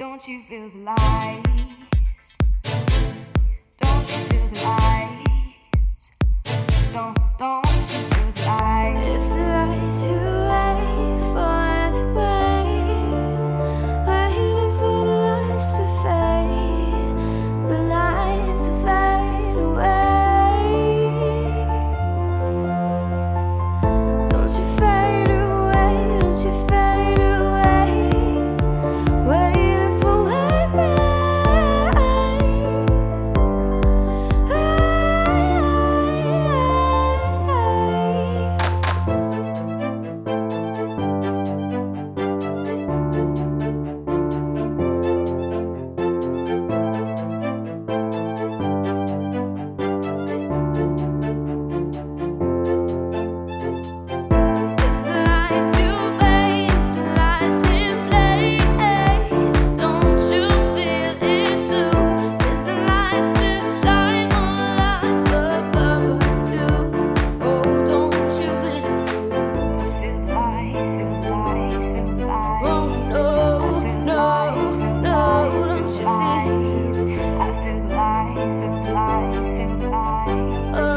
Don't you feel the lies? Don't you feel the lies? feel the lies, feel the lies. I feel the lies, feel the lies, feel the lies.